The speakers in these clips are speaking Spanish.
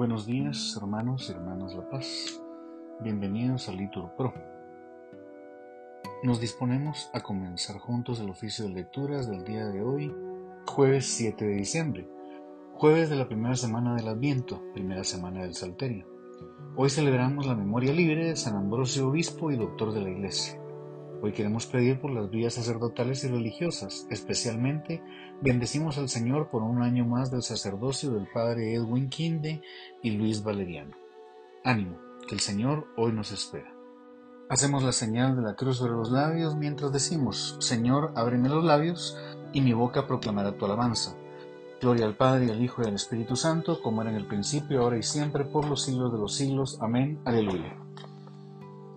Buenos días, hermanos y hermanas La Paz. Bienvenidos a Litur Pro. Nos disponemos a comenzar juntos el oficio de lecturas del día de hoy, jueves 7 de diciembre, jueves de la primera semana del Adviento, primera semana del Salterio. Hoy celebramos la memoria libre de San Ambrosio Obispo y Doctor de la Iglesia. Hoy queremos pedir por las vías sacerdotales y religiosas, especialmente bendecimos al Señor por un año más del sacerdocio del Padre Edwin Kinde y Luis Valeriano. Ánimo, que el Señor hoy nos espera. Hacemos la señal de la cruz sobre los labios mientras decimos, Señor, ábreme los labios y mi boca proclamará tu alabanza. Gloria al Padre y al Hijo y al Espíritu Santo, como era en el principio, ahora y siempre, por los siglos de los siglos. Amén. Aleluya.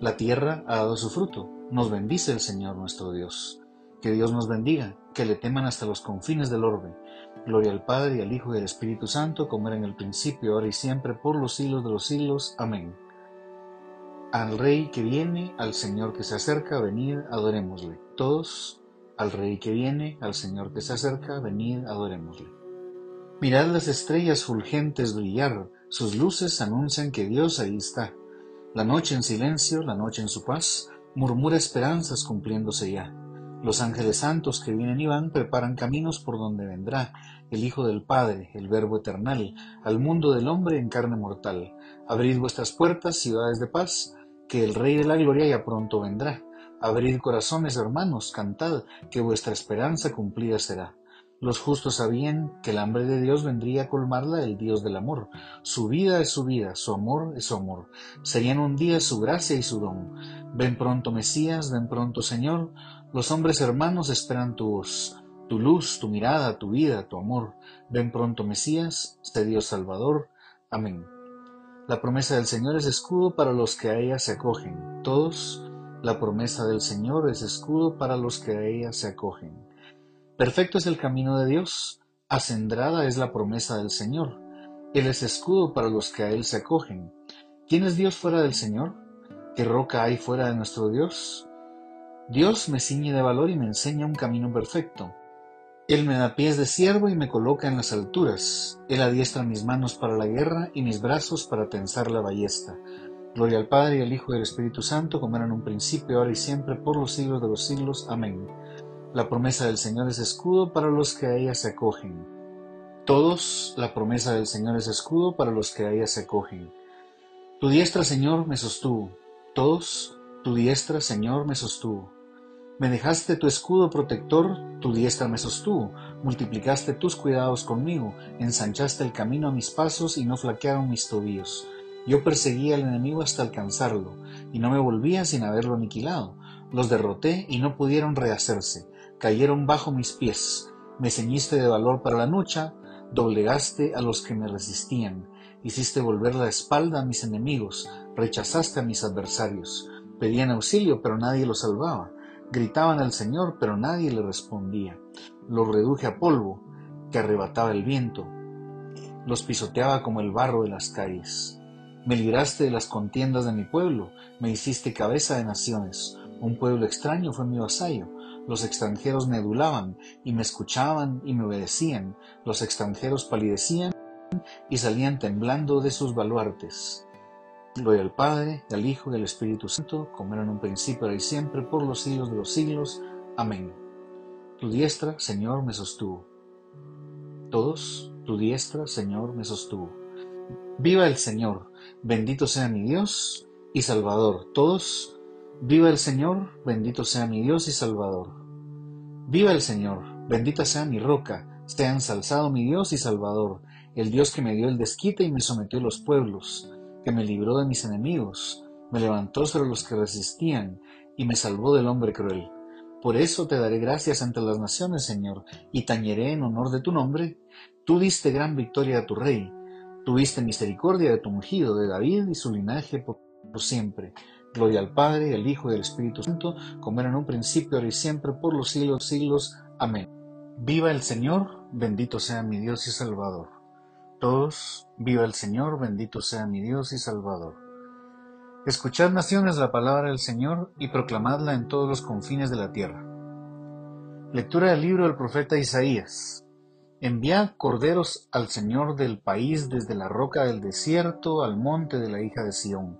la tierra ha dado su fruto. Nos bendice el Señor nuestro Dios. Que Dios nos bendiga, que le teman hasta los confines del orbe. Gloria al Padre y al Hijo y al Espíritu Santo, como era en el principio, ahora y siempre, por los siglos de los siglos. Amén. Al Rey que viene, al Señor que se acerca, venid, adorémosle. Todos, al Rey que viene, al Señor que se acerca, venid, adorémosle. Mirad las estrellas fulgentes brillar, sus luces anuncian que Dios ahí está la noche en silencio, la noche en su paz, murmura esperanzas cumpliéndose ya. Los ángeles santos que vienen y van preparan caminos por donde vendrá el Hijo del Padre, el Verbo eternal, al mundo del hombre en carne mortal. Abrid vuestras puertas, ciudades de paz, que el Rey de la Gloria ya pronto vendrá. Abrid corazones, hermanos, cantad, que vuestra esperanza cumplida será. Los justos sabían que el hambre de Dios vendría a colmarla el Dios del amor. Su vida es su vida, su amor es su amor. Serían un día su gracia y su don. Ven pronto Mesías, ven pronto Señor. Los hombres hermanos esperan tu voz, tu luz, tu mirada, tu vida, tu amor. Ven pronto Mesías, sé Dios Salvador. Amén. La promesa del Señor es escudo para los que a ella se acogen. Todos, la promesa del Señor es escudo para los que a ella se acogen. Perfecto es el camino de Dios, acendrada es la promesa del Señor. Él es escudo para los que a Él se acogen. ¿Quién es Dios fuera del Señor? ¿Qué roca hay fuera de nuestro Dios? Dios me ciñe de valor y me enseña un camino perfecto. Él me da pies de siervo y me coloca en las alturas. Él adiestra mis manos para la guerra y mis brazos para tensar la ballesta. Gloria al Padre y al Hijo y al Espíritu Santo, como era en un principio, ahora y siempre, por los siglos de los siglos. Amén. La promesa del Señor es escudo para los que a ella se acogen. Todos, la promesa del Señor es escudo para los que a ella se acogen. Tu diestra, Señor, me sostuvo. Todos, tu diestra, Señor, me sostuvo. Me dejaste tu escudo protector, tu diestra me sostuvo. Multiplicaste tus cuidados conmigo, ensanchaste el camino a mis pasos y no flaquearon mis tobillos. Yo perseguía al enemigo hasta alcanzarlo, y no me volvía sin haberlo aniquilado. Los derroté y no pudieron rehacerse cayeron bajo mis pies. Me ceñiste de valor para la lucha, doblegaste a los que me resistían, hiciste volver la espalda a mis enemigos, rechazaste a mis adversarios. Pedían auxilio, pero nadie los salvaba. Gritaban al Señor, pero nadie le respondía. Los reduje a polvo, que arrebataba el viento. Los pisoteaba como el barro de las calles. Me libraste de las contiendas de mi pueblo, me hiciste cabeza de naciones. Un pueblo extraño fue mi vasallo, los extranjeros me adulaban y me escuchaban y me obedecían. Los extranjeros palidecían y salían temblando de sus baluartes. Gloria al Padre, al Hijo y al Espíritu Santo, como era en un principio y siempre, por los siglos de los siglos. Amén. Tu diestra, Señor, me sostuvo. Todos, tu diestra, Señor, me sostuvo. Viva el Señor, bendito sea mi Dios y Salvador. Todos, Viva el Señor, bendito sea mi Dios y Salvador. Viva el Señor, bendita sea mi roca, sea ensalzado mi Dios y Salvador, el Dios que me dio el desquite y me sometió a los pueblos, que me libró de mis enemigos, me levantó sobre los que resistían y me salvó del hombre cruel. Por eso te daré gracias ante las naciones, Señor, y tañeré en honor de tu nombre. Tú diste gran victoria a tu rey, Tuviste misericordia de tu ungido, de David y su linaje por siempre. Gloria al Padre, al Hijo y al Espíritu Santo, como era en un principio, ahora y siempre, por los siglos siglos. Amén. Viva el Señor, bendito sea mi Dios y Salvador. Todos, viva el Señor, bendito sea mi Dios y Salvador. Escuchad naciones la palabra del Señor y proclamadla en todos los confines de la tierra. Lectura del libro del profeta Isaías. Enviad corderos al Señor del país desde la roca del desierto al monte de la hija de Sión.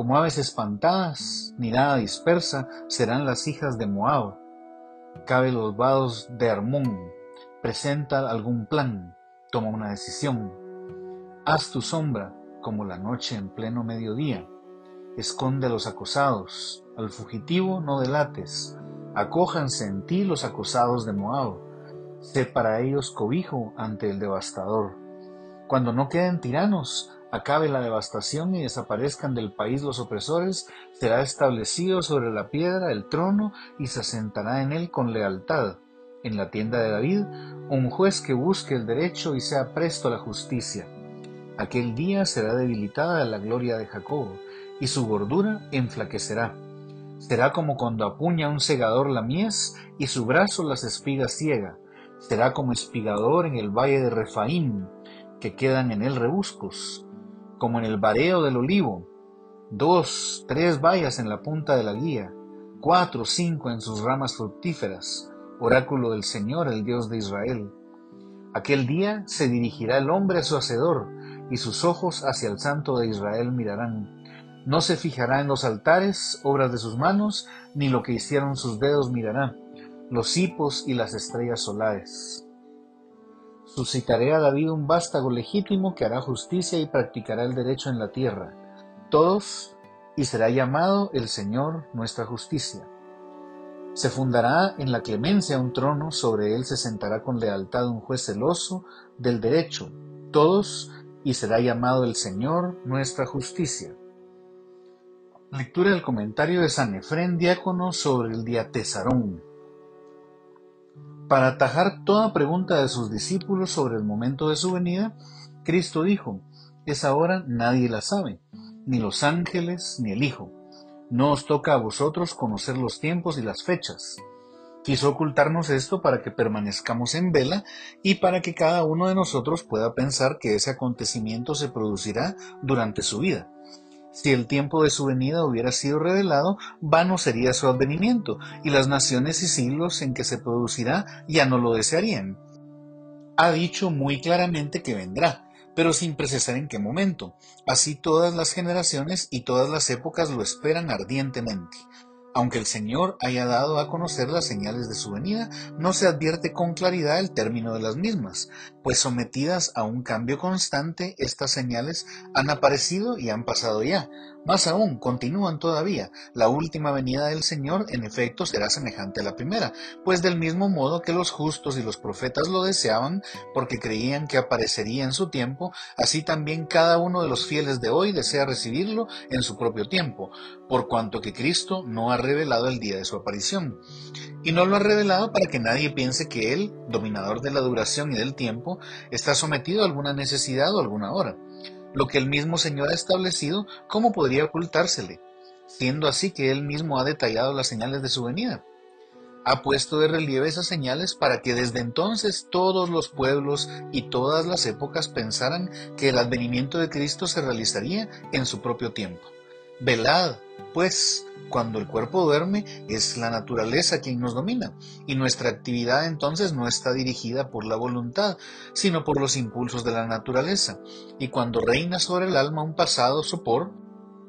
Como aves espantadas, ni nada dispersa, serán las hijas de Moab. Cabe los vados de Armón, presenta algún plan, toma una decisión. Haz tu sombra como la noche en pleno mediodía. Esconde a los acosados, al fugitivo no delates. Acójanse en ti los acosados de Moab Sé para ellos cobijo ante el devastador. Cuando no queden tiranos, acabe la devastación y desaparezcan del país los opresores, será establecido sobre la piedra el trono y se asentará en él con lealtad. En la tienda de David, un juez que busque el derecho y sea presto a la justicia. Aquel día será debilitada la gloria de Jacob, y su gordura enflaquecerá. Será como cuando apuña un segador la mies y su brazo las espigas ciega será como espigador en el valle de Refaim, que quedan en él rebuscos, como en el bareo del olivo, dos, tres vallas en la punta de la guía, cuatro, cinco en sus ramas fructíferas, oráculo del Señor, el Dios de Israel. Aquel día se dirigirá el hombre a su hacedor, y sus ojos hacia el Santo de Israel mirarán. No se fijará en los altares, obras de sus manos, ni lo que hicieron sus dedos mirará los hipos y las estrellas solares. Suscitaré a David un vástago legítimo que hará justicia y practicará el derecho en la tierra, todos, y será llamado el Señor nuestra justicia. Se fundará en la clemencia un trono, sobre él se sentará con lealtad un juez celoso del derecho, todos, y será llamado el Señor nuestra justicia. Lectura del comentario de San Efrén Diácono sobre el Diatesarón. Para atajar toda pregunta de sus discípulos sobre el momento de su venida, Cristo dijo, Esa hora nadie la sabe, ni los ángeles ni el Hijo. No os toca a vosotros conocer los tiempos y las fechas. Quiso ocultarnos esto para que permanezcamos en vela y para que cada uno de nosotros pueda pensar que ese acontecimiento se producirá durante su vida. Si el tiempo de su venida hubiera sido revelado, vano sería su advenimiento, y las naciones y siglos en que se producirá ya no lo desearían. Ha dicho muy claramente que vendrá, pero sin precisar en qué momento. Así todas las generaciones y todas las épocas lo esperan ardientemente. Aunque el Señor haya dado a conocer las señales de su venida, no se advierte con claridad el término de las mismas, pues sometidas a un cambio constante, estas señales han aparecido y han pasado ya, más aún, continúan todavía. La última venida del Señor, en efecto, será semejante a la primera, pues del mismo modo que los justos y los profetas lo deseaban, porque creían que aparecería en su tiempo, así también cada uno de los fieles de hoy desea recibirlo en su propio tiempo, por cuanto que Cristo no ha revelado el día de su aparición. Y no lo ha revelado para que nadie piense que Él, dominador de la duración y del tiempo, está sometido a alguna necesidad o alguna hora lo que el mismo Señor ha establecido, ¿cómo podría ocultársele? Siendo así que Él mismo ha detallado las señales de su venida. Ha puesto de relieve esas señales para que desde entonces todos los pueblos y todas las épocas pensaran que el advenimiento de Cristo se realizaría en su propio tiempo. Velad, pues, cuando el cuerpo duerme, es la naturaleza quien nos domina, y nuestra actividad entonces no está dirigida por la voluntad, sino por los impulsos de la naturaleza, y cuando reina sobre el alma un pasado sopor,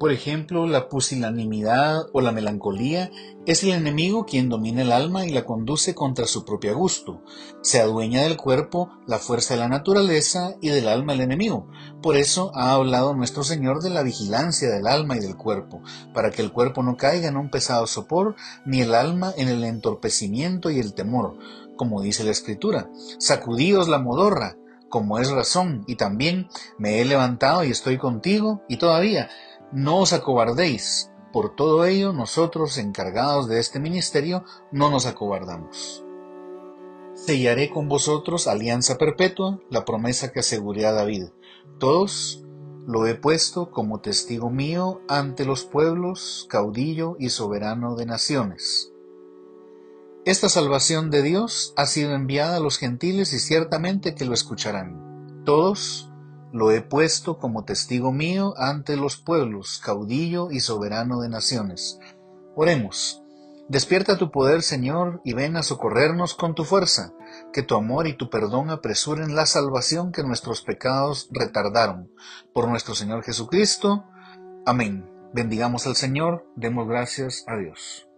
por ejemplo, la pusilanimidad o la melancolía es el enemigo quien domina el alma y la conduce contra su propio gusto. Se adueña del cuerpo la fuerza de la naturaleza y del alma el enemigo. Por eso ha hablado nuestro Señor de la vigilancia del alma y del cuerpo, para que el cuerpo no caiga en un pesado sopor, ni el alma en el entorpecimiento y el temor. Como dice la Escritura, sacudíos la modorra, como es razón, y también me he levantado y estoy contigo, y todavía no os acobardéis. Por todo ello, nosotros, encargados de este ministerio, no nos acobardamos. sellaré con vosotros alianza perpetua, la promesa que aseguré a David. Todos lo he puesto como testigo mío ante los pueblos, caudillo y soberano de naciones. Esta salvación de Dios ha sido enviada a los gentiles y ciertamente que lo escucharán. Todos lo he puesto como testigo mío ante los pueblos, caudillo y soberano de naciones. Oremos. Despierta tu poder, Señor, y ven a socorrernos con tu fuerza, que tu amor y tu perdón apresuren la salvación que nuestros pecados retardaron. Por nuestro Señor Jesucristo. Amén. Bendigamos al Señor, demos gracias a Dios.